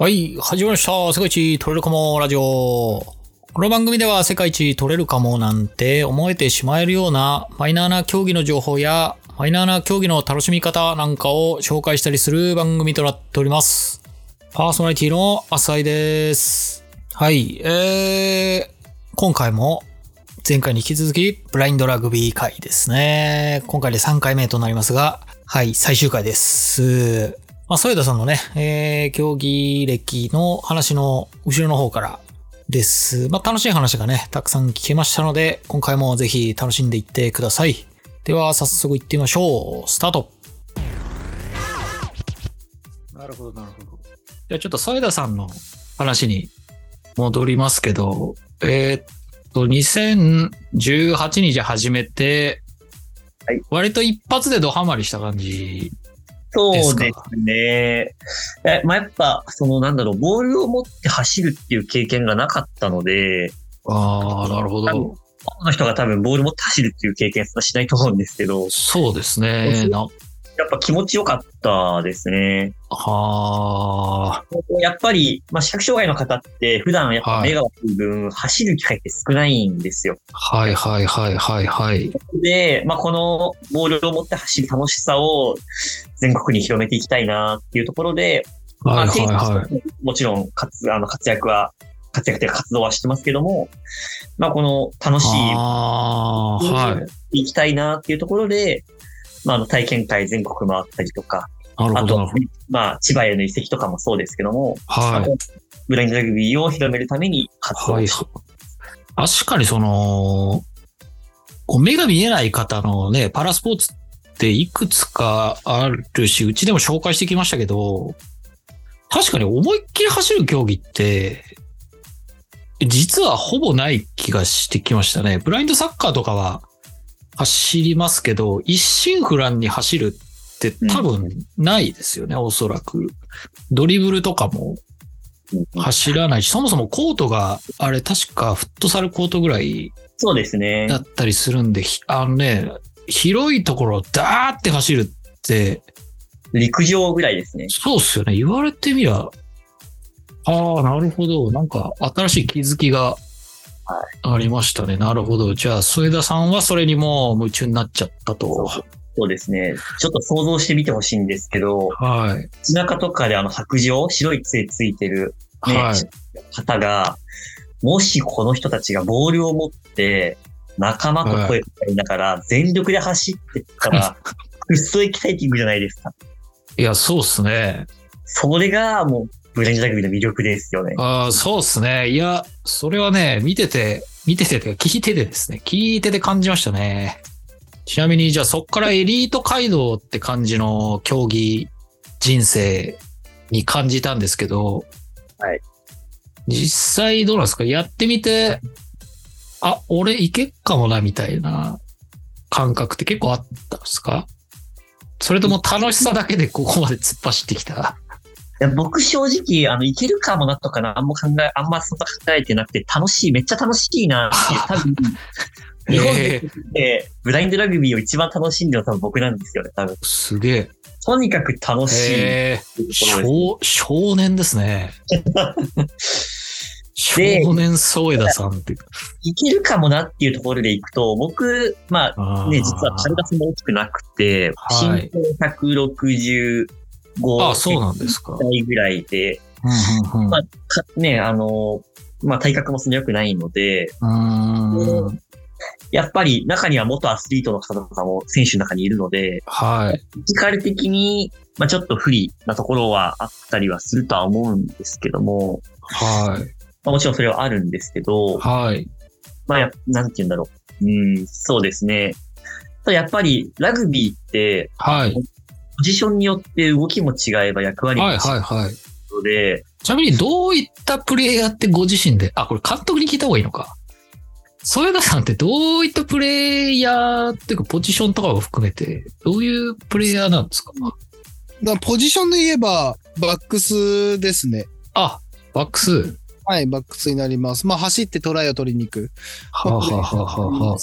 はい、始まりました。世界一取れるかもラジオ。この番組では世界一取れるかもなんて思えてしまえるようなマイナーな競技の情報やマイナーな競技の楽しみ方なんかを紹介したりする番組となっております。パーソナリティの浅井です。はい、えー、今回も前回に引き続きブラインドラグビー会ですね。今回で3回目となりますが、はい、最終回です。まあ、添田さんのね、えー、競技歴の話の後ろの方からです。まあ、楽しい話がね、たくさん聞けましたので、今回もぜひ楽しんでいってください。では、早速行ってみましょう。スタートなるほど、なるほど。じゃあちょっと添田さんの話に戻りますけど、えーっと、2018にじゃ始めて、はい割と一発でドハマりした感じそうですね。えまあ、やっぱ、そのなんだろう、ボールを持って走るっていう経験がなかったので、ああ、なるほど。の人が多分ボール持って走るっていう経験はしないと思うんですけど、そうですね。なやっぱ気持ちよかったですね。はあ、やっぱり、まあ、視覚障害の方って普段やっぱはい目が悪い分、走る機会って少ないんですよ。はいはいはいはいはい。で、まあ、このボールを持って走る楽しさを全国に広めていきたいなっていうところで、はいはいまあはい。もちろん活あの活躍は、活躍というか活動はしてますけども、まあこの楽しい、ああ、はい。いきたいなっていうところで、まああの体験会全国回ったりとか、あなるほど。なとまあ千葉への移籍とかもそうですけども、はいまあブラインドラグビーを広めるために活動はい。し確かにその、こう目が見えない方のね、パラスポーツっていくつかあるし、うちでも紹介してきましたけど、確かに思いっきり走る競技って、実はほぼない気がしてきましたね。ブラインドサッカーとかは走りますけど、一心不乱に走るって多分ないですよね、おそらく。ドリブルとかも走らないし、そもそもコートが、あれ確かフットサルコートぐらいそうですねだ。ったりするんで、ひあのね、広いところをダーって走るって、陸上ぐらいですね。そうっすよね。言われてみりゃ、ああ、なるほど。なんか新しい気づきがありましたね。なるほど。じゃあ、添田さんはそれにもう夢中になっちゃったと。そうですね。ちょっと想像してみてほしいんですけど、はい。街中とかであの白状、白い杖ついてるねはい。方が、もしこの人たちがボールを持って、仲間と声をかけながら、全力で走ってったら、くっそエキサイティングじゃないですか。いや、そうっすね。それがもう、ブレンジラグビーの魅力ですよね。ああ、そうっすね。いや、それはね、見てて、見ててて、聞いててですね。聞いてて感じましたね。ちなみに、じゃあそっからエリート街道って感じの競技人生に感じたんですけど、はい。実際どうなんですか？やってみて、あ、俺いけっかもな、みたいな感覚って結構あったんですか？それとも楽しさだけでここまで突っ走ってきた？や僕正直、あの、いけるかもなとかな、あんま考え、あんまそんな考えてなくて、楽しい、めっちゃ楽しいなって、多分、日本で、ブラインドラグビーを一番楽しんでるのは多分僕なんですよね、多分。すげえ。とにかく楽しいい少。少年ですね。少年宗枝さんって。いけるかもなっていうところでいくと、僕、まあね、あ実は体そも大きくなくて、身長160、あ、そうなんで、うんぐらいで、まあ、ね、あの、まあ、体格もそんなよくないので、やっぱり中には元アスリートの方とかも選手の中にいるので、はい。フィジカル的に、まあ、ちょっと不利なところはあったりはするとは思うんですけども、はい。まあ、もちろんそれはあるんですけど、はい。まあ、なんて言うんだろう。うん、そうですね。やっぱりラグビーって、はい。ポジションによって動きも違えば役割も違はいうはいはい。ので、ちなみにどういったプレイヤーってご自身で、あ、これ監督に聞いた方がいいのか。添田さんってどういったプレイヤーっていうかポジションとかを含めて、どういうプレイヤーなんですか？だポジションで言えば、バックスですね。あ、バックス。はい、バックスになります。まあ、走ってトライを取りに行く。はあ、はあはあはあはあ、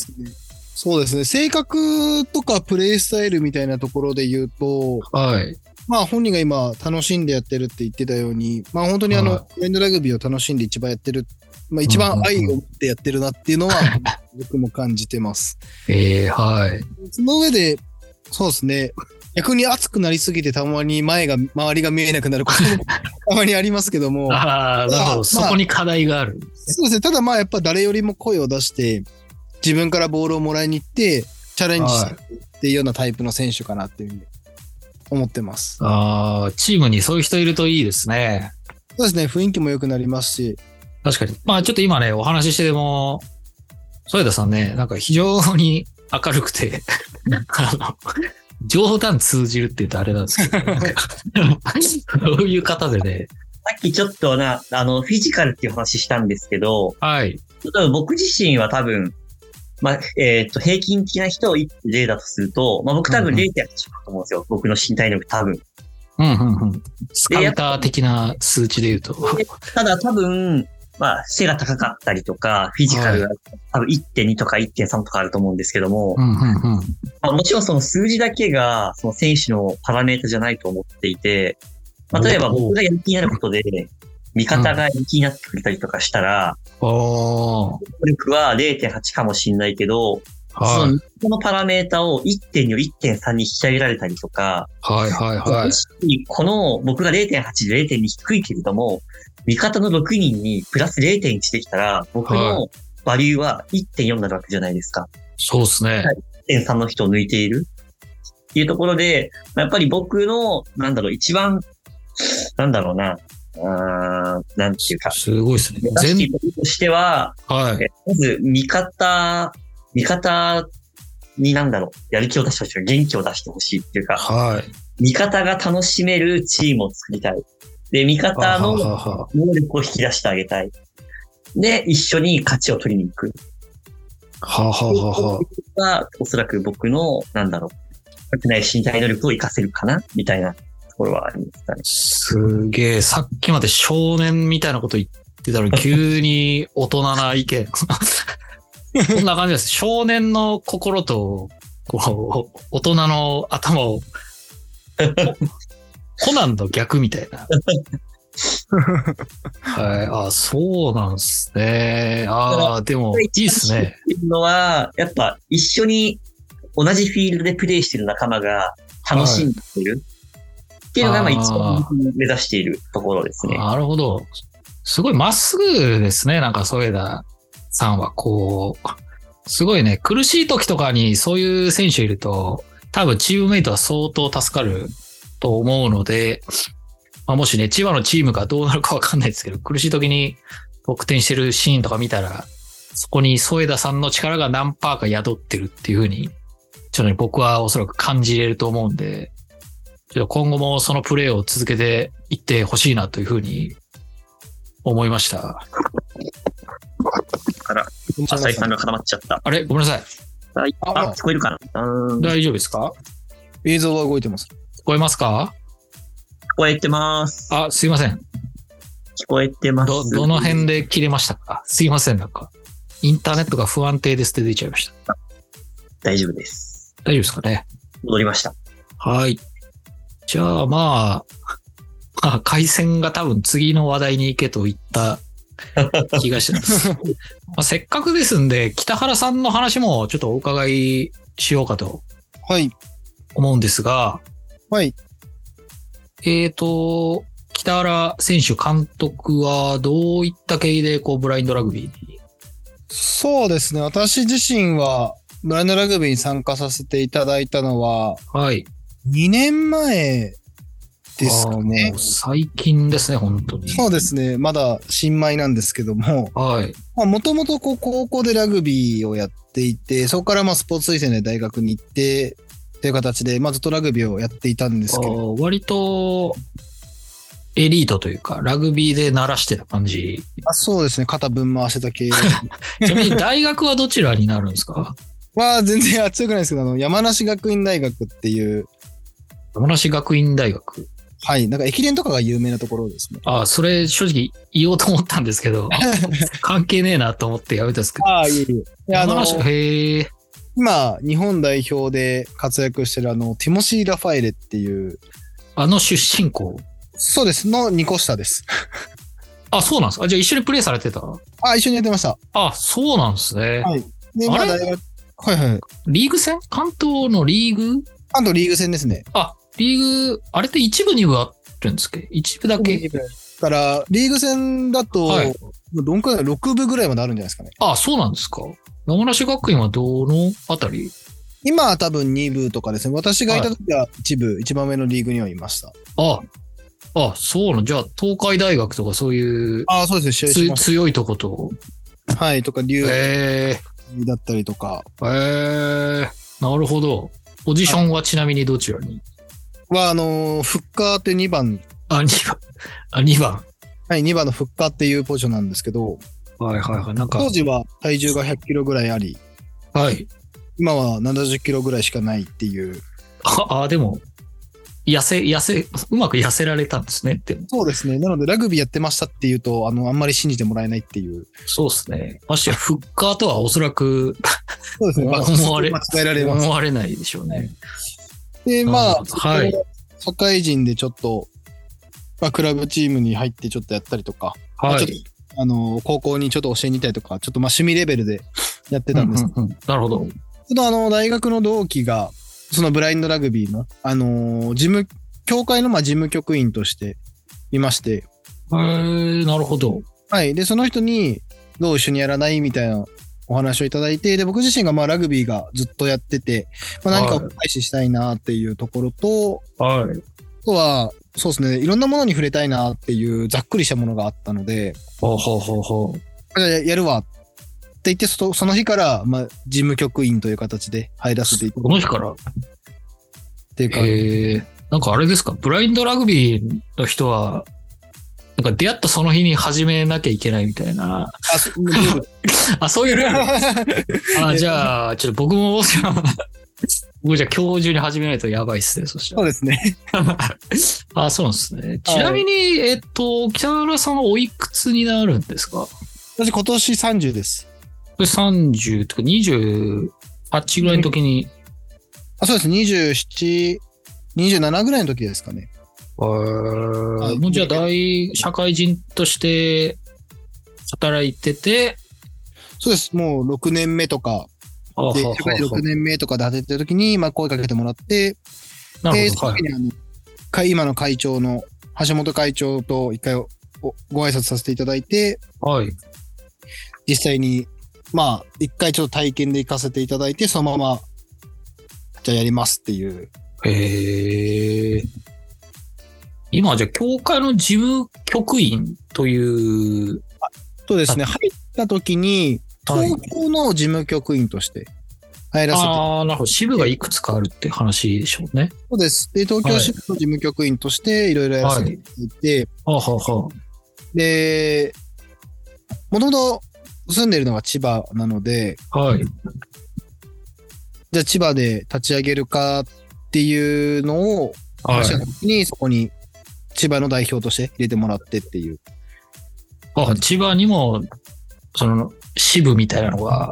そうですね。性格とかプレイスタイルみたいなところで言うと、はい。まあ本人が今楽しんでやってるって言ってたように、まあ本当にあの、はいブレンドラグビーを楽しんで一番やってる、まあ一番愛を持ってやってるなっていうのは 僕も感じてます。ええはい。その上で、そうですね、逆に熱くなりすぎてたまに前が、周りが見えなくなることも たまにありますけども、ああ、なるほど。まあそこに課題がある。そうですね、ただまあやっぱ誰よりも声を出して、自分からボールをもらいに行って、チャレンジするっていうようなタイプの選手かなっていうふうに思ってます。ああ、チームにそういう人いるといいですね。そうですね、雰囲気も良くなりますし、確かに。まあちょっと今ね、お話ししてでも、添田さんね、なんか非常に明るくて、あの、冗談通じるって言うとあれなんですけど、なんかそういう方でね、さっきちょっとな、あの、フィジカルっていう話したんですけど、はい。僕自身は多分、まあ、えっ、と、平均的な人を例だとすると、まあ僕多分うんうん0.8だと思うんですよ。僕の身体能力多分。うんうんうん。スカウター的な数値で言うと。ただ多分、まあ、背が高かったりとか、フィジカルが多分1.2とか1.3とかあると思うんですけども、うんうんうん。まあ、もちろんその数字だけが、その選手のパラメータじゃないと思っていて、まあ、例えば僕がやる気になることで、味方が気になってくれたりとかしたら、おー。能力は0.8かもしれないけど、そはいの。このパラメータを1.2を1.3に引き上げられたりとか、はいはいはいこの僕が0.8で0.2低いけれども、味方の6人にプラス0.1できたら、僕はのバリューは1.4になるわけじゃないですか。そうですね。はい1.3の人を抜いている。っていうところで、まあやっぱり僕の、なんだろう、一番、なんだろうな、あーなんていうか、すごいですね。全いることとしては、はい。えまず、味方、味方になんだろう、やる気を出してほしい、元気を出してほしいっていうか、はい。味方が楽しめるチームを作りたい。で、味方はの能力を引き出してあげたい。で、一緒に勝ちを取りに行く。ははははが、おそらく僕の、なんだろう、ない身体能力を活かせるかなみたいなところはありますかね。すげえ、さっきまで少年みたいなこと言ってたのに、急に大人な意見。こんな感じです。少年の心と、こう、大人の頭を、コナンの逆みたいな。はい。あ、そうなんですね。ああ、でも、いいっすね。っていうのは、やっぱ一緒に同じフィールドでプレイしてる仲間が楽しんでる。ていうのが、まあ一番目指しているところですね。なるほど。すごいまっすぐですね。なんか、添田さんは、こう、すごいね、苦しい時とかにそういう選手いると、多分チームメイトは相当助かると思うので、まあ、もしね、千葉のチームがどうなるかわかんないですけど、苦しい時に得点してるシーンとか見たら、そこに添田さんの力が何パーか宿ってるっていうふうに、ちょっとね、僕はおそらく感じれると思うんで、ちょっと今後もそのプレーを続けていってほしいなというふうに思いました。浅井さんが固まっちゃった。あれ？ごめんなさい。はいあ、聞こえるかな？大丈夫ですか？映像は動いてます。聞こえますか？こえてます。あ、すいません。聞こえてます。ど、どの辺で切れましたか？すいません。なんか、インターネットが不安定ですって出ちゃいました。大丈夫です。大丈夫ですかね？戻りました。はい。じゃあ、まあ、まあ、回線が多分次の話題に行けと言った 気がしてます。まあ、せっかくですんで、北原さんの話もちょっとお伺いしようかとはい。思うんですが、はい。えーと、北原選手監督はどういった経緯でこうブラインドラグビーに？そうですね。私自身は、ブラインドラグビーに参加させていただいたのは、はい。2年前ですかね。最近ですね、本当に。そうですね。まだ新米なんですけども、はい。もともとこう高校でラグビーをやっていて、そこからまあスポーツ推薦で大学に行って、という形で、まあずっとラグビーをやっていたんですあけど、ー割とエリートというか、ラグビーで鳴らしてた感じ。あそうですね。肩ぶん回してた系 ちなみに大学はどちらになるんですか？は全然強くないですけど、あの、山梨学院大学っていう、山梨学院大学。はい、なんか駅伝とかが有名なところですね。あーそれ正直言おうと思ったんですけど、関係ねえなと思ってやめたんですけど。ああ、いえいえ。であの山梨、へえ。今、日本代表で活躍してるあの、ティモシー・ラファエレっていうあの出身校？そうです。の2個下です。あ、そうなんですか？じゃあ一緒にプレイされてた？あ、一緒にやってました。あ、そうなんですね。はいで、あれ？まあ大学、はいはい。リーグ戦？関東のリーグ？関東リーグ戦ですね。あ、リーグ、あれって一部二部あるんですか一部だけ？だから、リーグ戦だと、はいどんくらい ?6 部ぐらいまであるんじゃないですかね。あ、そうなんですか？山梨学院はどのあたり？今は多分2部とかですね。私がいた時は一部、一番目のリーグにはいました。あ、あ、そうなの。じゃあ、東海大学とかそういうああ、そうですね。強いとこと？はい、とか、竜えだったりとかー、えー、なるほど。ポジションはちなみにどちらに？は、あのーフッカーって2番、あ、2番。あ、2番。はい、2番のフッカーっていうポジションなんですけど、はいはいはい。なんか、当時は体重が100キロぐらいあり、はい。今は70キロぐらいしかないっていう。あ、あでも、痩せ、痩せ、うまく痩せられたんですね。でも、そうですね。なので、ラグビーやってましたっていうと、あの、あんまり信じてもらえないっていう。そうですね。ましてや、フッカーとはおそらくそうですね。ま あ思われ間違えられます。思われないでしょうね。で、まあはい社会人でちょっと、まあ、クラブチームに入ってちょっとやったりとか、まはいあちょっ。とあの、高校にちょっと教えに行ったりとか、ちょっとまあ趣味レベルでやってたんです。うんうんうんなるほど。ちょっとあの、大学の同期が、そのブラインドラグビーの、あのー事務、協会のまあ事務局員としていまして、えー、なるほど。はい。で、その人に、どう一緒にやらない？みたいなお話をいただいて、で、僕自身がまあラグビーがずっとやってて、まあ、何かを返ししたいなっていうところと、はい。あとは、そうですね、いろんなものに触れたいなっていうざっくりしたものがあったので、ほうほうほうほう。じゃあやるわって言って、そその日から、まあ、事務局員という形で入らせていただこの日から？っていうか、えー、なんかあれですか、ブラインドラグビーの人は、なんか出会ったその日に始めなきゃいけないみたいな。あ、そ あ、そういうルール。あ、じゃあ、ちょっと僕も、僕じゃあ今日中に始めないとやばいっすね、そしたら。そうですね。あ、そうなんですね。ちなみに、えっと、北原さんはおいくつになるんですか？私今年30です。これ30とか28ぐらいの時に、あ、そうです。27、27ぐらいの時ですかね。えーもうじゃあ大、社会人として働いてて、そうです。もう6年目とか、で、社会人6年目とかで働いてる時に、まあ声かけてもらって、で、その時。にあの、会今の会長の橋本会長と一回おご挨拶させていただいて、はい。実際に、まあ、一回ちょっと体験で行かせていただいて、そのまま、じゃあやりますっていう。へえ。今、じゃあ、協会の事務局員という、そうですね。入った時に、はい東京の事務局員として入らせて、ああ、なるほど。支部がいくつかあるって話でしょうね。そうです。で、東京支部の事務局員としていろいろやらせていただいて、はあ、はあはで、もともと住んでるのが千葉なので、あ、はい。じゃあ千葉で立ち上げるかっていうのをはい話した時に、そこに千葉の代表として入れてもらってっていう。あ、千葉にも、その、支部みたいなのが、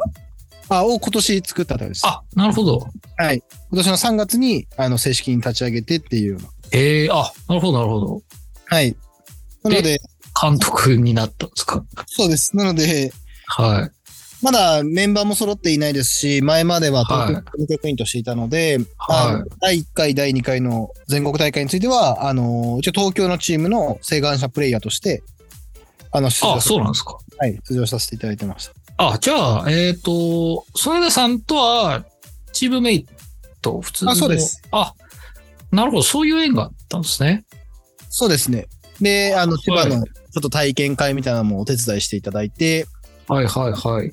あ、を今年作ったとです。あ、なるほど。はい。今年の3月に、あの、正式に立ち上げてっていうような。ええあ、なるほど、なるほど。はい。なので、監督になったんですか？そうです。なので、はい。まだメンバーも揃っていないですし、前までは東はい京局員としていたので、はい第1回、第2回の全国大会については、あの、一応東京のチームの請願者プレイヤーとして、あの、出場あ、そうなんですか。はい、出場させていただいてました。あ、じゃあ、えっ、と、添田さんとは、チームメイト、普通の。あそうです。あ、なるほど、そういう縁があったんですね。そうですね。で、あの、千葉はのちょっと体験会みたいなのもお手伝いしていただいて、はいはいはい。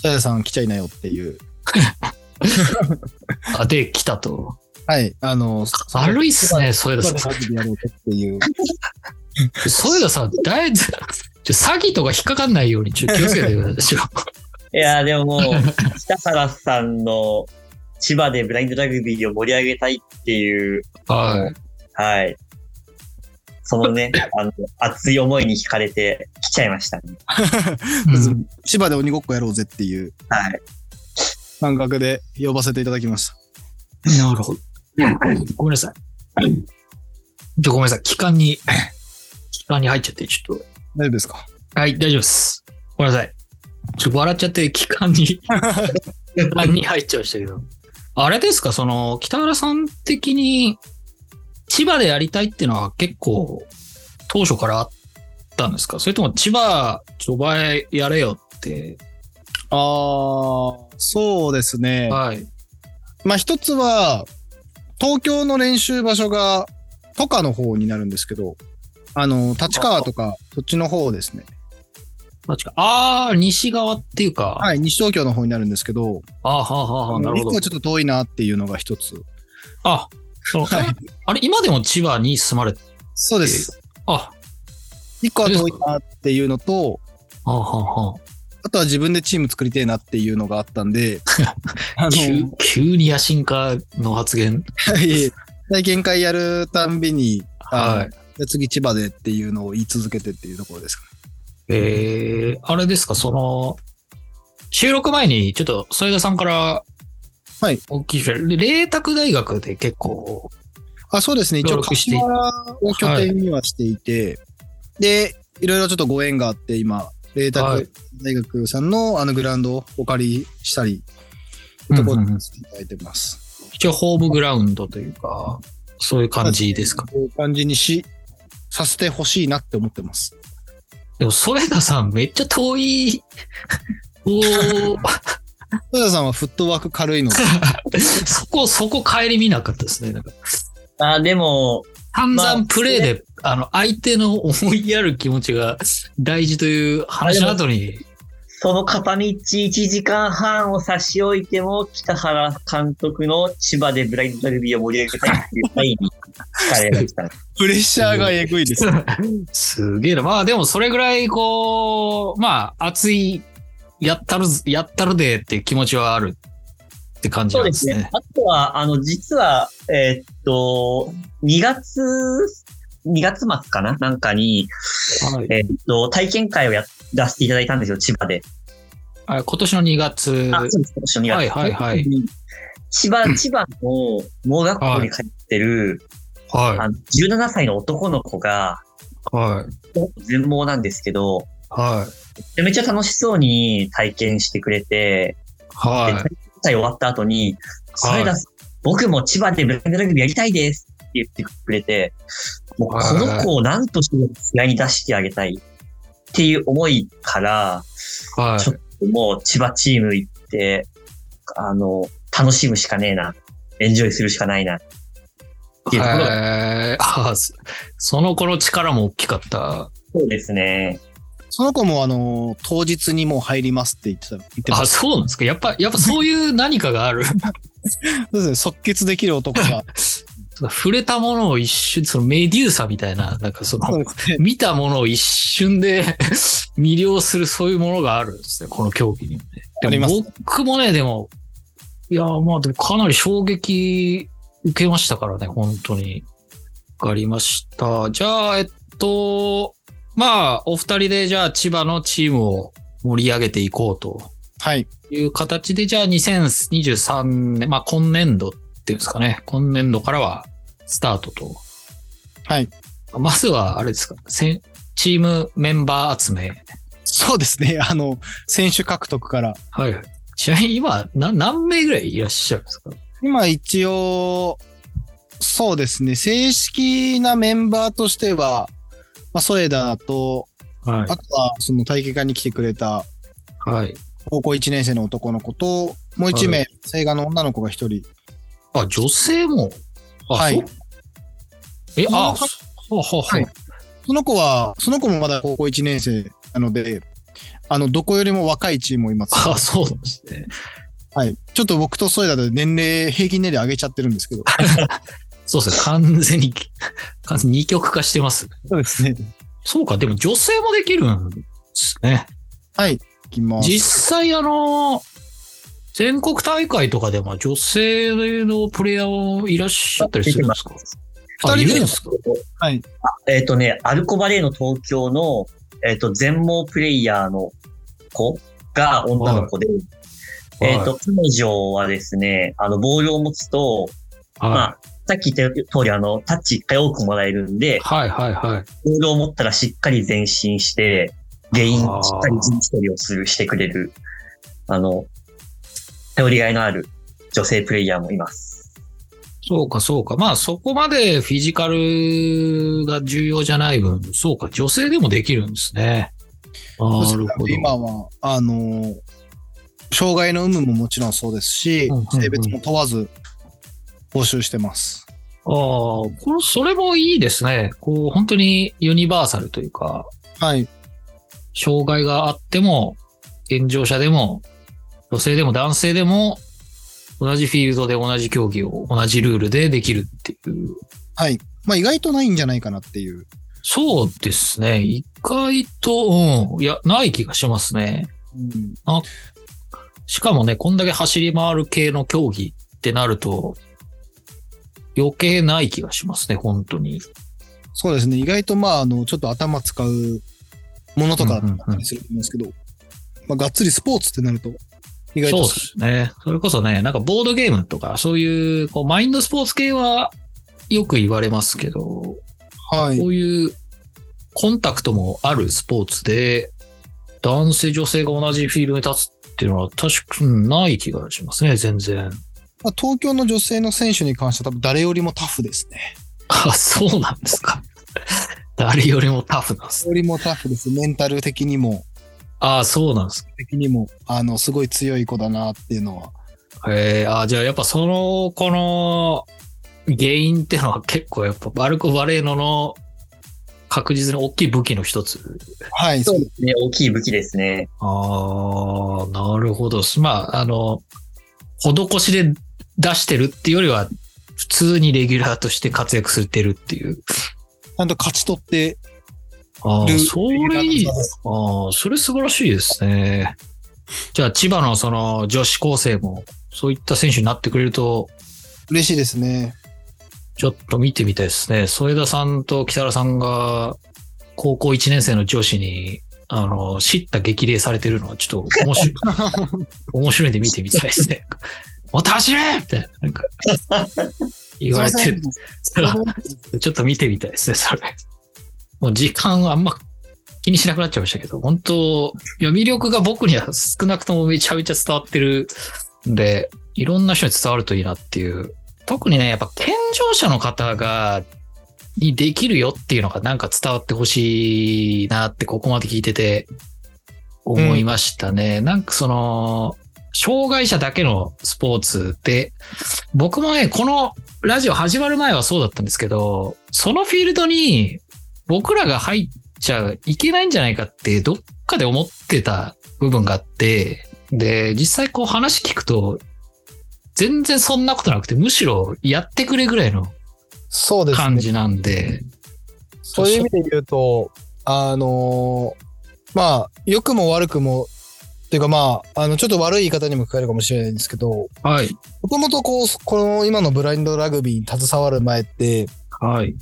さやさん来ちゃいなよっていう。あ、で、来たと。はい、あの、悪いっすね、添田千葉さん。でラグビーやろうぜっていう。添田さん、だいぶ、ちょ詐欺とか引っかかんないようにちょ気をつけてくださいよ。いやーでももう、北原さんの千葉でブラインドラグビーを盛り上げたいっていう、はい。はい。そのね、あの、熱い思いに惹かれて来ちゃいましたね。うん千葉で鬼ごっこやろうぜっていうはい。感覚で呼ばせていただきました。なるほど。ごめんなさい。ちょ、ごめんなさい。期間に、期間に入っちゃって、ちょっと。大丈夫ですか？はい、大丈夫です。ごめんなさい。ちょっと笑っちゃって、期間に、期間に入っちゃいましたけど。あれですか、その、北原さん的に、千葉でやりたいっていうのは結構、当初からあったんですか？それとも千葉、ちょ、お前やれよって？ああ、そうですね。はい。まあ一つは、東京の練習場所が、都下の方になるんですけど、あの、立川とか、そっちの方ですね。確か。ああ、西側っていうか。はい、西東京の方になるんですけど、ああ、はあ、はあはあ、なるほど一個は。ちょっと遠いなっていうのが一つ。あ、そう。はいあれ、今でも千葉に住まれて、そうです。あ、一個は遠いなっていうのと、はあ、はあ、はあ。あとは自分でチーム作りたいなっていうのがあったんで、あの、急急に野心家の発言。はい体験会やるたんびに、はい。次千葉でっていうのを言い続けてっていうところですかね。えー、あれですか、その、収録前にちょっと添田さんから、はい。大きいフェル、麗澤大学で結構、あそうですね。一応、登録してい柏を拠点にはしていて、で、いろいろちょっとご縁があって、今、麗澤はい大学さんのあのグラウンドをお借りしたり、ところにさせていただいてます。一応ホームグラウンドというか、そういう感じですか？こういう感じにし、させてほしいなって思ってます。でも、添田さんめっちゃ遠い、こ豊田さんはフットワーク軽いの？で、う、そこ、そこ帰り見なかったですね。なんかあ、でも、散まあ々プレーで、あの、相手の思いやる気持ちが大事という話の後に、その片道1時間半を差し置いても、北原監督の千葉でブラインドラグビーを盛り上げたいっていう際に聞かれましたね。プレッシャーがえぐいです。すげえな。まあでもそれぐらいこう、まあ熱い、やったるず、やったるでっていう気持ちはあるって感じそなですね。うんですね。あとは、あの、実は、えーっと、2月、2月末かな？なんかに、はいえーっと、体験会をやらせていただいたんですよ、千葉で。あ今年の2月。あ、そうです、今年の2月。はいはいはい。千葉、千葉の盲学校に通ってる、はあの17歳の男の子が、い。はい。全盲なんですけど、はい。めちゃめちゃ楽しそうに体験してくれて、ではい。体験会終わった後に、それだ、僕も千葉でブラインドラグビーやりたいですって言ってくれて、もうこの子を何としても試合に出してあげたいっていう思いから、はい。ちょっともう千葉チーム行って、あの、楽しむしかねえな。エンジョイするしかないな。っていうところが、えーあそその子の力も大きかった。そうですね。その子もあの、当日にもう入りますって言ってた、言ってまあ、す。そうなんですか。やっぱ、やっぱそういう何かがある。そうですね。即決できる男が。触れたものを一瞬、そのメデューサみたいな、なんかその。見たものを一瞬で 魅了するそういうものがあるんですね、この競技にはね。でもあります僕もね、でも、いや、まあでもかなり衝撃受けましたからね、本当に。わかりました。じゃあ、えっと、まあ、お二人でじゃあ千葉のチームを盛り上げていこうとはい。いう形で、じゃあ2023年、まあ今年度っていうんですかね、今年度からはスタートと。はい。まずは、あれですか、チームメンバー集め。そうですね。あの、選手獲得から。はい。ちなみに今、な何名ぐらいいらっしゃるんですか？今一応、そうですね。正式なメンバーとしては、まあ、添田と、はあとはその体験会に来てくれたはい。高校1年生の男の子と、もう1名、は生画の女の子が1人。あ、女性も？あ、はい。え、あ、あそうそうそう。はいその子は、その子もまだ高校1年生なので、あの、どこよりも若いチームをいます。あ、そうなんですね。はい。ちょっと僕と添田で年齢、平均年齢上げちゃってるんですけど。そうですね。完全に、完全に二極化してます。そうですね。そうか、でも女性もできるんですね。はい。いきます。実際、あの、全国大会とかでも女性のプレイヤーいらっしゃったりするんですか？あ、二人でいるんですか？はい。えっ、とね、アルコバレーの東京の、えっ、と、全盲プレイヤーの子が女の子で、えっ、と、彼女はですね、あの、ボールを持つと、まはあ、さっき言った通り、あの、タッチ一回多くもらえるんで、はいはいはい。ボールを持ったらしっかり前進して、ゲイン、しっかり陣地取りをする、してくれる、あの、頼りがいのある女性プレイヤーもいます。そうかそうか。まあそこまでフィジカルが重要じゃない分、そうか、女性でもできるんですね。なるほど。今は、あのー障害の有無ももちろんそうですし、うんうんうん性別も問わず募集してます。ああ、これ、それもいいですね。こう、本当にユニバーサルというか、はい。障害があっても、健常者でも、女性でも男性でも、同じフィールドで同じ競技を同じルールでできるっていう。はい。まあ意外とないんじゃないかなっていう。そうですね。意外と、うん。いや、ない気がしますね。うんしかもね、こんだけ走り回る系の競技ってなると、余計ない気がしますね、本当に。そうですね。意外とまあ、あの、ちょっと頭使うものとかだったりすると思うんですけど、まあ、がっつりスポーツってなると、意外そうとですね。それこそね、なんかボードゲームとか、そういう、こう、マインドスポーツ系はよく言われますけど、はい。こういうコンタクトもあるスポーツで、男性、女性が同じフィールドに立つっていうのは確かにない気がしますね、全然。まあ、東京の女性の選手に関しては多分誰よりもタフですね。あ、そうなんですか。誰よりもタフなんです。誰よりもタフです。メンタル的にも、あそうなんです。的にも、あの、すごい強い子だなっていうのは。えー、あじゃあやっぱその、この、原因っていうのは結構やっぱバルコ・バレーノの確実に大きい武器の一つ。はい。そうですね。大きい武器ですね。ああ、なるほど。まあ、あの、施しで出してるっていうよりは、普通にレギュラーとして活躍するっていう。ちゃんと勝ち取ってああ、る。それいい。ああ、それ素晴らしいですね。じゃあ、千葉のその女子高生も、そういった選手になってくれると、嬉しいですね。ちょっと見てみたいですね。添田さんと北原さんが、高校1年生の女子に、あの、知った激励されてるのは、ちょっと面白い、面白いんで見てみたいですね。もっと走れみたいな、なんか、言われてる。ちょっと見てみたいですね、それ。もう時間あんま気にしなくなっちゃいましたけど、本当いや、魅力が僕には少なくともめちゃめちゃ伝わってるんで、いろんな人に伝わるといいなっていう。特にね、やっぱ健常者の方が、にできるよっていうのがなんか伝わってほしいなってここまで聞いてて思いましたね。なんかその、障害者だけのスポーツで、僕もね、このラジオ始まる前はそうだったんですけど、そのフィールドに僕らが入っちゃいけないんじゃないかってどっかで思ってた部分があって、で、実際こう話聞くと、全然そんなことなくて、むしろやってくれぐらいのそうですね。感じなんで、そういう意味で言うと、あのーまあ、良くも悪くも、っていうかまあ、あの、ちょっと悪い言い方にも聞こえるかもしれないんですけど、はい。もともとこう、この今のブラインドラグビーに携わる前って、はい。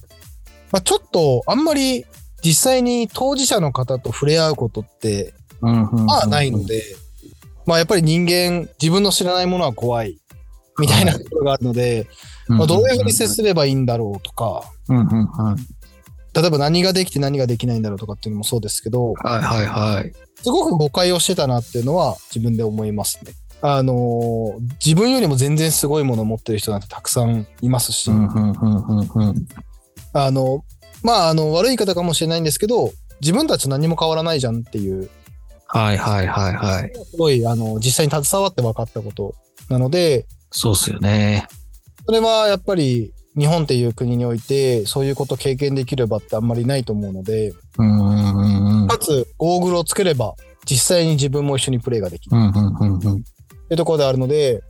まあ、ちょっとあんまり実際に当事者の方と触れ合うことって、まあないので、まあやっぱり人間、自分の知らないものは怖い、みたいなところがあるので、まあ、どういうふうに接すればいいんだろうとか、うんうんうん。例えば何ができて何ができないんだろうとかっていうのもそうですけど、はいはいはい。すごく誤解をしてたなっていうのは自分で思いますね。あのー自分よりも全然すごいものを持ってる人なんてたくさんいますし。あの、まあ、あの、悪い方かもしれないんですけど、自分たちと何も変わらないじゃんっていう、はいはいはいはい。すごい、あの、実際に携わって分かったことなので、そうっすよね。それはやっぱり日本っていう国において、そういうことを経験できる場ってあんまりないと思うので。かつ、ゴーグルをつければ、実際に自分も一緒にプレイができる。っていうところであるので、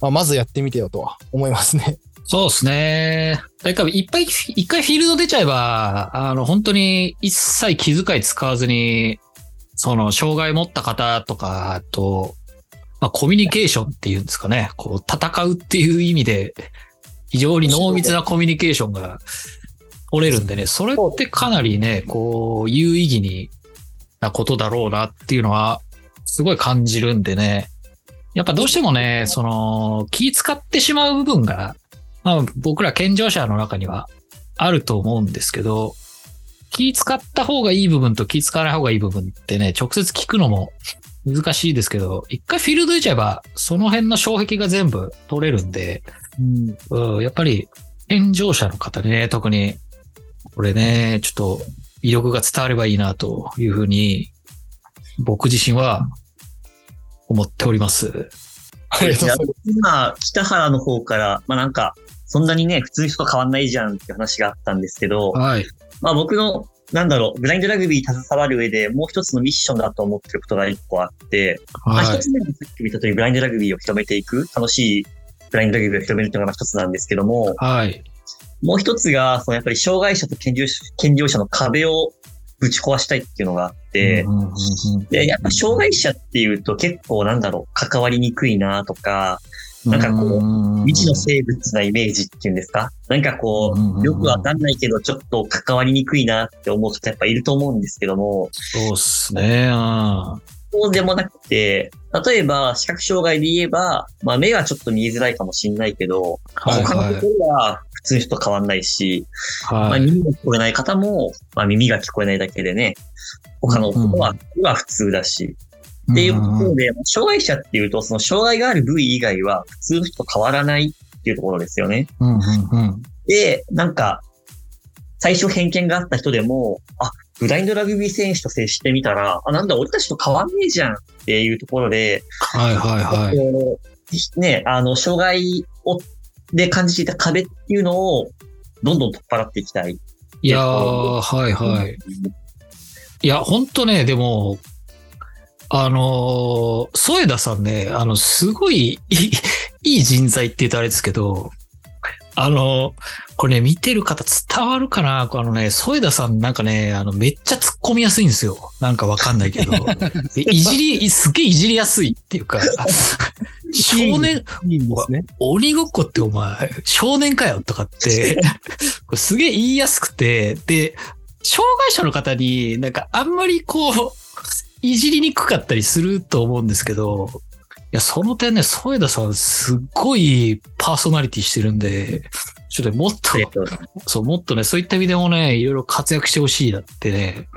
まあ、まずやってみてよとは思いますね。そうですね。だからいっぱい、一回フィールド出ちゃえば、あの、本当に一切気遣い使わずに、その、障害持った方とかと、まあ、コミュニケーションっていうんですかね。こう、戦うっていう意味で、非常に濃密なコミュニケーションが取れるんでね、それってかなりね、こう、有意義になことだろうなっていうのは、すごい感じるんでね。やっぱどうしてもね、その、気使ってしまう部分がまあ、僕ら健常者の中にはあると思うんですけど、気使った方がいい部分と気使わない方がいい部分ってね、直接聞くのも難しいですけど、一回フィールド打ちゃえば、その辺の障壁が全部取れるんで、うん、やっぱり、健常者の方ね、特に、これね、ちょっと威力が伝わればいいなというふうに、僕自身は思っております。はい、今、北原の方から、まあなんか、そんなにね、普通の人と変わんないじゃんって話があったんですけど、はい。まあ僕の、なんだろう、ブラインドラグビー携わる上でもう一つのミッションだと思ってることが一個あって、はい、まあ一つ目はさっき見た通りブラインドラグビーを広めていく、楽しいブラインドラグビーを広めるというのが一つなんですけども、はい。もう一つが、そのやっぱり障害者と健常健常者の壁をぶち壊したいっていうのがあって、で、やっぱ障害者っていうと結構なんだろう、関わりにくいなとか、なんかこう、未知の生物なイメージっていうんですか？なんかこう、よくわかんないけど、ちょっと関わりにくいなって思う人やっぱいると思うんですけども。そうっすね。そうでもなくて、例えば、視覚障害で言えば、まあ目がちょっと見えづらいかもしれないけど、はいはい、他のところは普通の人と変わんないし、はい、まあ耳が聞こえない方も、まあ耳が聞こえないだけでね、他のことは,、は普通だし、っていうことで、障害者っていうと、その障害がある部位以外は普通の人と変わらないっていうところですよね。うんうんうん、で、なんか、最初偏見があった人でも、あ、ブラインドラグビー選手と接してみたら、あ、なんだ、俺たちと変わんねえじゃんっていうところで、はいはいはい。ね、あの、障害を、で感じていた壁っていうのを、どんどん取っ払っていきたい。いやー、はいはい。いや、ほんとね、でも、あのー、添田さんね、あの、すごいいい人材って言うとあれですけど、あの、これね、見てる方伝わるかな？あのね、添田さんなんかね、あの、めっちゃ突っ込みやすいんですよ。なんかわかんないけど。いじり、すげえいじりやすいっていうか、少年、いいね、鬼ごっこってお前、少年かよとかって、すげえ言いやすくて、で、障害者の方になんかあんまりこう、いじりにくかったりすると思うんですけど、いや、その点ね、添田さんすっごいパーソナリティしてるんで、ちょっともっと、そう、もっとね、そういった意味でもね、いろいろ活躍してほしいなってね、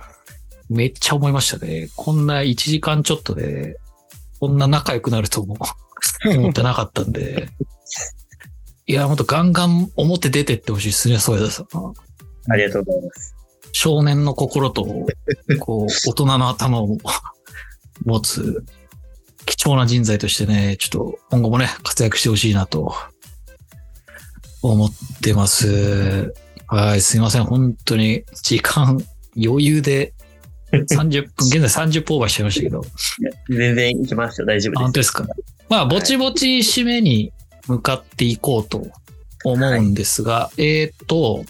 めっちゃ思いましたね。こんな1時間ちょっとで、こんな仲良くなるとも思ってなかったんで、いや、もっとガンガン表出てってほしいですね、添田さん。ありがとうございます。少年の心と、こう、大人の頭を持つ、貴重な人材としてね、ちょっと今後もね、活躍してほしいなと、思ってます。はい、すいません。本当に、時間、余裕で、30分、現在30分オーバーしちゃいましたけど。全然行きますよ、大丈夫です。本当ですか。まあ、ぼちぼち締めに向かっていこうと思うんですが、はい、えっ、と、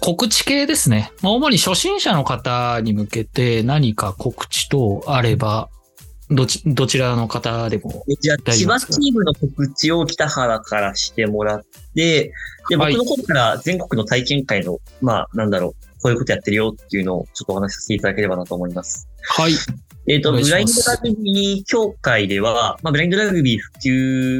告知系ですね。主に初心者の方に向けて何か告知等あれば、どち、どちらの方でもじゃあ、千葉チームの告知を北原からしてもらって、で、僕の方から全国の体験会の、まあ、なんだろう、こういうことやってるよっていうのをちょっとお話しさせていただければなと思います。はい。えっ、ー、と、ブラインドラグビー協会では、まあ、ブラインドラグビー普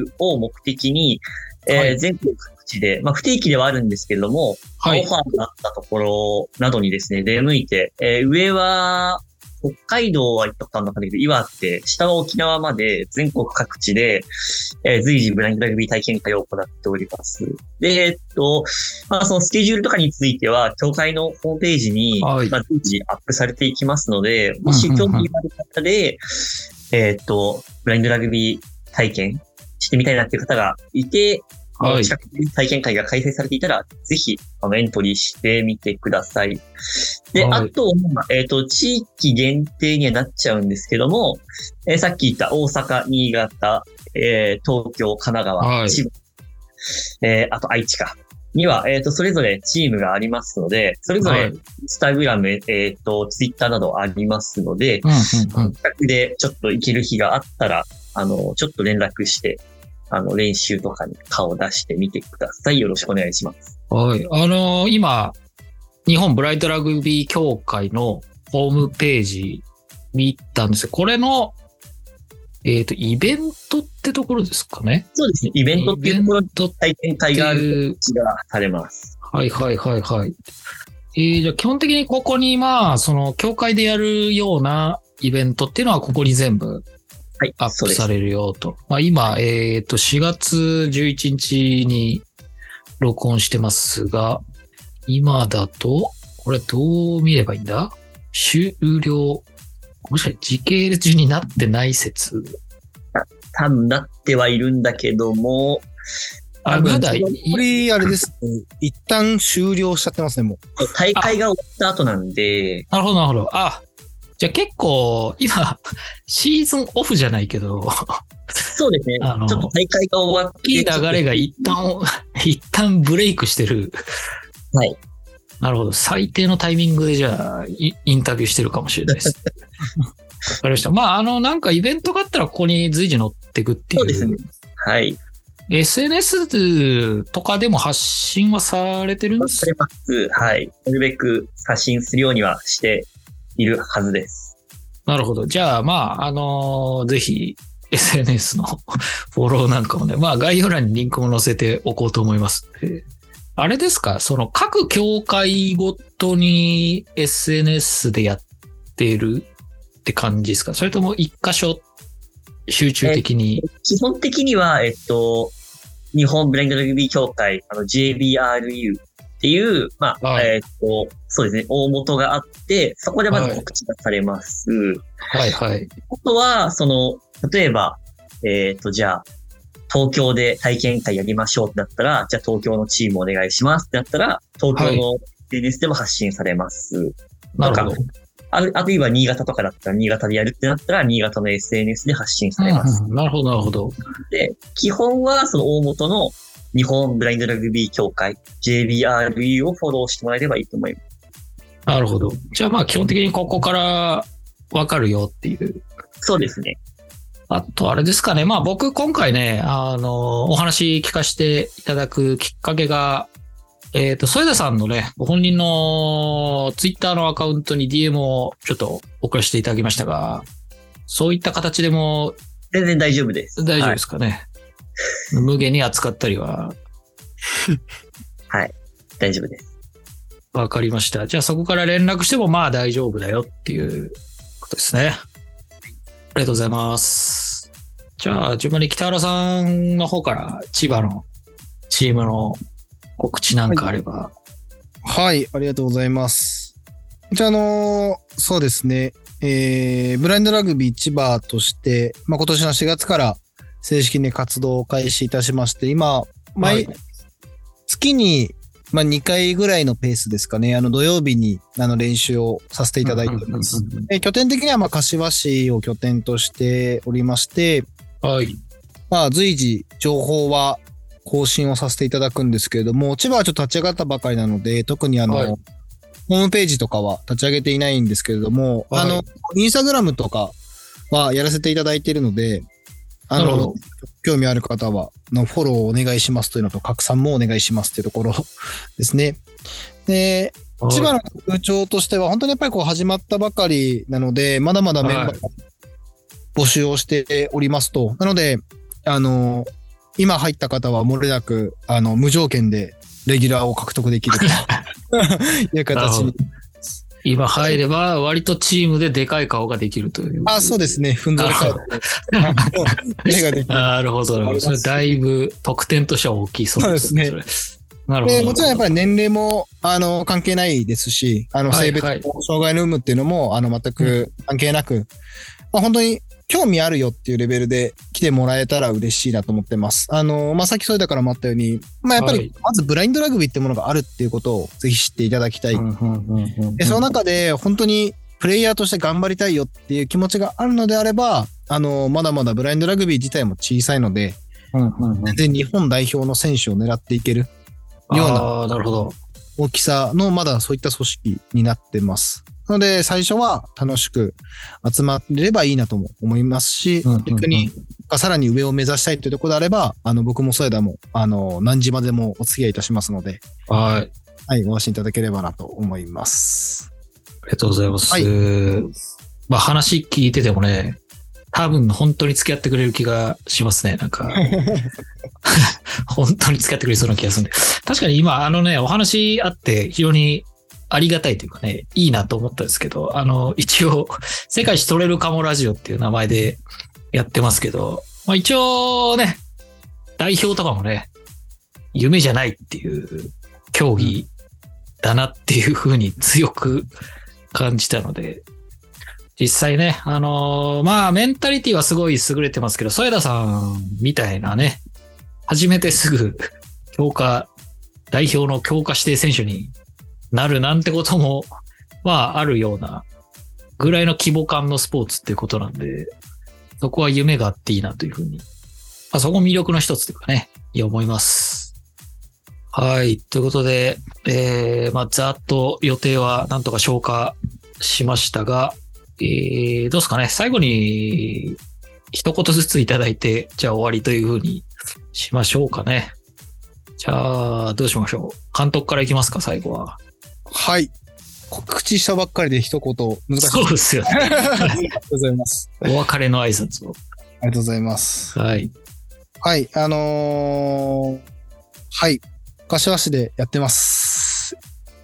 及を目的に、えー、はい、全国地で、まあ、不定期ではあるんですけれども、はい、オファーがあったところなどにですね、出向いて、えー、上は、北海道は行ったことあるのかなけど、岩手、下は沖縄まで全国各地で、えー、随時ブラインドラグビー体験会を行っております。で、えっと、まあそのスケジュールとかについては、協会のホームページに、はい、まあ随時アップされていきますので、もし興味がある方で、えっと、ブラインドラグビー体験してみたいなっていう方がいて、はい、体験会が開催されていたら、ぜひ、あの、エントリーしてみてください。で、はい、あと、えっ、ー、と、地域限定にはなっちゃうんですけども、えー、さっき言った大阪、新潟、えー、東京、神奈川、はい、千葉、えー、あと愛知か。には、えっ、ー、と、それぞれチームがありますので、それぞれ、スタグラム、えっ、ー、と、ツイッターなどありますので、うんうん、でちょっと行ける日があったら、あの、ちょっと連絡して、あの、練習とかに顔を出してみてください。よろしくお願いします。はい。あのー、今、日本ブライトラグビー協会のホームページ見たんですよ。これのえっ、と、イベントってところですかね？そうですね。イベントっていうところイベント体験会があるがされます。はいはいはいはい。えー、じゃあ基本的にここにまあ、その、教会でやるようなイベントっていうのはここに全部はい。アップされるよと。まあ今、えっ、と、4月11日に録音してますが、今だと、これどう見ればいいんだ？終了。もしかして時系列順になってない説？多分なってはいるんだけども、あ、まだい、これ、あれですね。一旦終了しちゃってますね、もう。大会が終わった後なんで、なるほどなるほど。あ、じゃあ結構、今、シーズンオフじゃないけど、そうですね。あのちょっと大会が終わって。いい流れが一旦、一旦ブレイクしてる。はい。なるほど。最低のタイミングでじゃあ、イインタビューしてるかもしれないです。わかりました。まあ、あの、なんかイベントがあったらここに随時載ってくっていう。そうですね。はい。SNS とかでも発信はされてるんですされます。はい。なるべく発信するようにはしているはずです。なるほど。じゃあ、まあ、あのーぜひ、SNS の フォローなんかもね、まあ、概要欄にリンクも載せておこうと思います。えーあれですか？その各教会ごとに SNS でやってるって感じですか？それとも一箇所集中的に？基本的には、えっと、日本ブラインドラグビー協会、あの JBRU っていう、まあ、はいえっと、そうですね、大元があって、そこでまず告知がされます。はいはい。あとは、その、例えば、えっと、じゃあ、東京で体験会やりましょうってなったら、じゃあ東京のチームお願いしますってなったら、東京の SNS でも発信されます。なるほど。あるあるいは新潟とかだったら、新潟でやるってなったら、新潟の SNS で発信されます。なるほど、なるほど。で、基本はその大元の日本ブラインドラグビー協会、JBRU をフォローしてもらえればいいと思います。なるほど。じゃあまあ基本的にここからわかるよっていうそうですね。あと、あれですかね。まあ僕今回ね、あの、お話聞かせていただくきっかけが、えっ、と、添田さんのね、ご本人のツイッターのアカウントに DM をちょっと送らせていただきましたが、そういった形でも全然大丈夫です。大丈夫ですかね。無限に扱ったりははい。大丈夫です。わかりました。じゃあそこから連絡してもまあ大丈夫だよっていうことですね。ありがとうございます。じゃあ順番に北原さんの方から千葉のチームの告知なんかあれば。はい、ありがとうございます。じゃあ、あのーそうですね、えー、ブラインドラグビー千葉として、まあ、今年の4月から正式に活動を開始いたしまして、今、毎、はい。月に、まあ、2回ぐらいのペースですかね、あの土曜日にあの練習をさせていただいております。えー拠点的にはまあ柏市を拠点としておりまして、はい。まあ、随時情報は更新をさせていただくんですけれども、千葉はちょっと立ち上がったばかりなので、特にあの、はい。ホームページとかは立ち上げていないんですけれども、はい。あの、インスタグラムとかはやらせていただいているので、あの、興味ある方は、のフォローをお願いしますというのと、拡散もお願いしますというところ ですね。で、千葉の風潮としては、本当にやっぱりこう始まったばかりなので、まだまだメンバはいー募集をしておりますと。なので、あの、今入った方は漏れなく、あの、無条件でレギュラーを獲得できると いう形に。今入れば割とチームででかい顔ができるという。あ、そうですね。ふんぞり返って。目ができる。なるほど、なるほど。それだいぶ得点としては大きいそうですね。なるほど。で、もちろんやっぱり年齢も、あの、関係ないですし、あの、はい性別障害の有無っていうのも、あの、全く関係なく、まあ、本当に興味あるよっていうレベルで来てもらえたら嬉しいなと思ってます。あの、まあ、さっきそれだからもあったように、まあ、やっぱはいり、まずブラインドラグビーってものがあるっていうことをぜひ知っていただきたい。で、その中で本当にプレイヤーとして頑張りたいよっていう気持ちがあるのであれば、あの、まだまだブラインドラグビー自体も小さいので、全然日本代表の選手を狙っていけるような。大きさのまだそういった組織になってます。なので最初は楽しく集まれればいいなとも思いますし、うんうんうん逆にさらに上を目指したいというところであれば、あの僕も添田もあの何時までもお付き合いいたしますので、はい。はい、ご安心いただければなと思います。ありがとうございます。はいまあ話聞いててもね、多分本当に付き合ってくれる気がしますね。なんか、本当に付き合ってくれそうな気がするんで。確かに今、あのね、お話あって非常にありがたいというかね、いいなと思ったんですけど、あの、一応、世界一取れるかもラジオっていう名前でやってますけど、まあ一応ね、代表とかもね、夢じゃないっていう競技だなっていうふうに強く感じたので、実際ね、あのーまあ、メンタリティはすごい優れてますけど、添田さんみたいなね、初めてすぐ強化、代表の強化指定選手になるなんてことも、まあ、あるようなぐらいの規模感のスポーツっていうことなんで、そこは夢があっていいなというふうに、まあ、そこ魅力の一つというかね、いや思います。はい。ということで、えー、まあ、ざっと予定はなんとか消化しましたが、えー、どうですかね最後に、一言ずついただいて、じゃあ終わりというふうにしましょうかね。じゃあ、どうしましょう。監督からいきますか、最後は。はい。告知したばっかりで一言、難しい。そうですよね。ありがとうございます。お別れの挨拶を。ありがとうございます。はい。はい、あのーはい。柏市でやってます。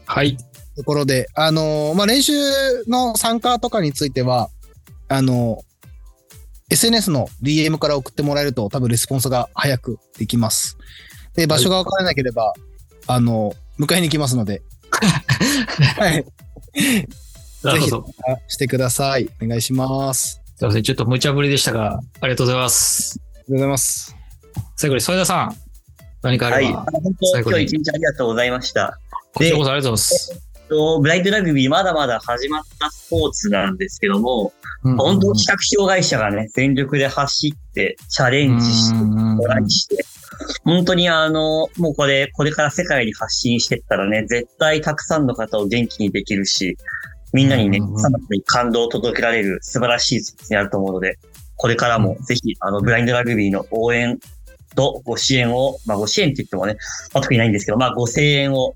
はい。ところで、あのーまあ、練習の参加とかについては、あのー SNS の DM から送ってもらえると多分レスポンスが早くできます。で、場所が分からなければ、あのー迎えに行きますので、はい。なるほど。あしてください。お願いします。すいません。ちょっと無茶ぶりでしたが、ありがとうございます。ありがとうございます。最後に、添田さん。何かあはい。れば、本当、最後に今日一日ありがとうございました。こちらこそありがとうございます。とブラインドラグビーまだまだ始まったスポーツなんですけども、本当、視覚障害者がね、全力で走って、チャレンジして、トライして、本当にあの、もうこれ、これから世界に発信していったらね、絶対たくさんの方を元気にできるし、みんなにね、さんの方に感動を届けられる素晴らしいスポーツになると思うので、これからもぜひ、あの、ブラインドラグビーの応援とご支援を、まあご支援って言ってもね、まあ、特にないんですけど、まあご声援を、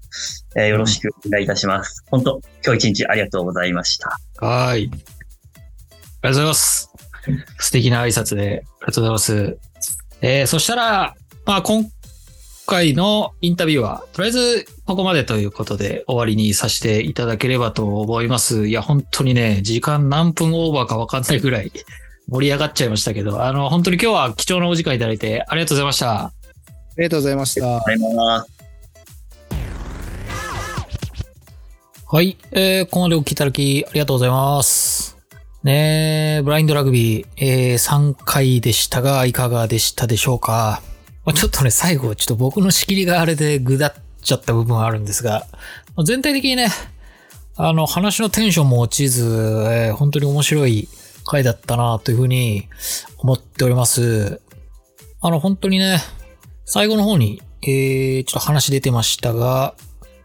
えーよろしくお願いいたします。本当、今日一日ありがとうございました。はい。ありがとうございます。素敵な挨拶で、ありがとうございます。えー、そしたら、まあ、今回のインタビューは、とりあえずここまでということで終わりにさせていただければと思います。いや、本当にね、時間何分オーバーかわかんないぐらい 盛り上がっちゃいましたけど、あの、本当に今日は貴重なお時間いただいてありがとうございました。ありがとうございました。ありがとうございます。はい。えー、ここまでお聞きいただきありがとうございます。ねえ、ブラインドラグビー、えー、3回でしたが、いかがでしたでしょうか？まあ、ちょっとね、最後、ちょっと僕の仕切りがあれでぐだっちゃった部分はあるんですが、まあ全体的にね、あの、話のテンションも落ちず、えー本当に面白い回だったなというふうに思っております。あの、本当にね、最後の方に、えー、ちょっと話出てましたが、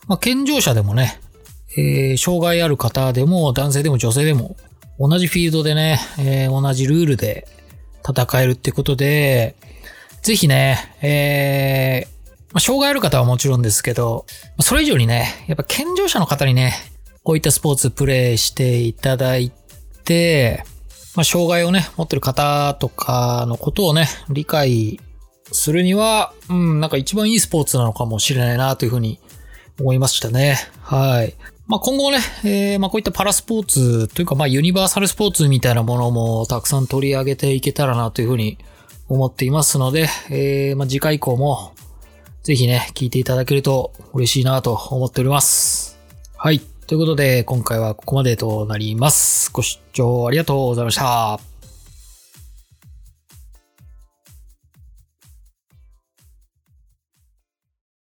まあ、健常者でもね、えー障害ある方でも男性でも女性でも同じフィールドでね、えー同じルールで戦えるってことで、ぜひね、えーま、障害ある方はもちろんですけど、それ以上にね、やっぱ健常者の方にね、こういったスポーツプレイしていただいて、まあ、障害をね、持ってる方とかのことをね、理解するには、うん、なんか一番いいスポーツなのかもしれないなというふうに思いましたね。はい。まあ、今後ね、えーまあ、こういったパラスポーツというか、まあ、ユニバーサルスポーツみたいなものもたくさん取り上げていけたらなというふうに思っていますので、えーまあ、次回以降もぜひね、聞いていただけると嬉しいなと思っております。はい。ということで、今回はここまでとなります。ご視聴ありがとうございました。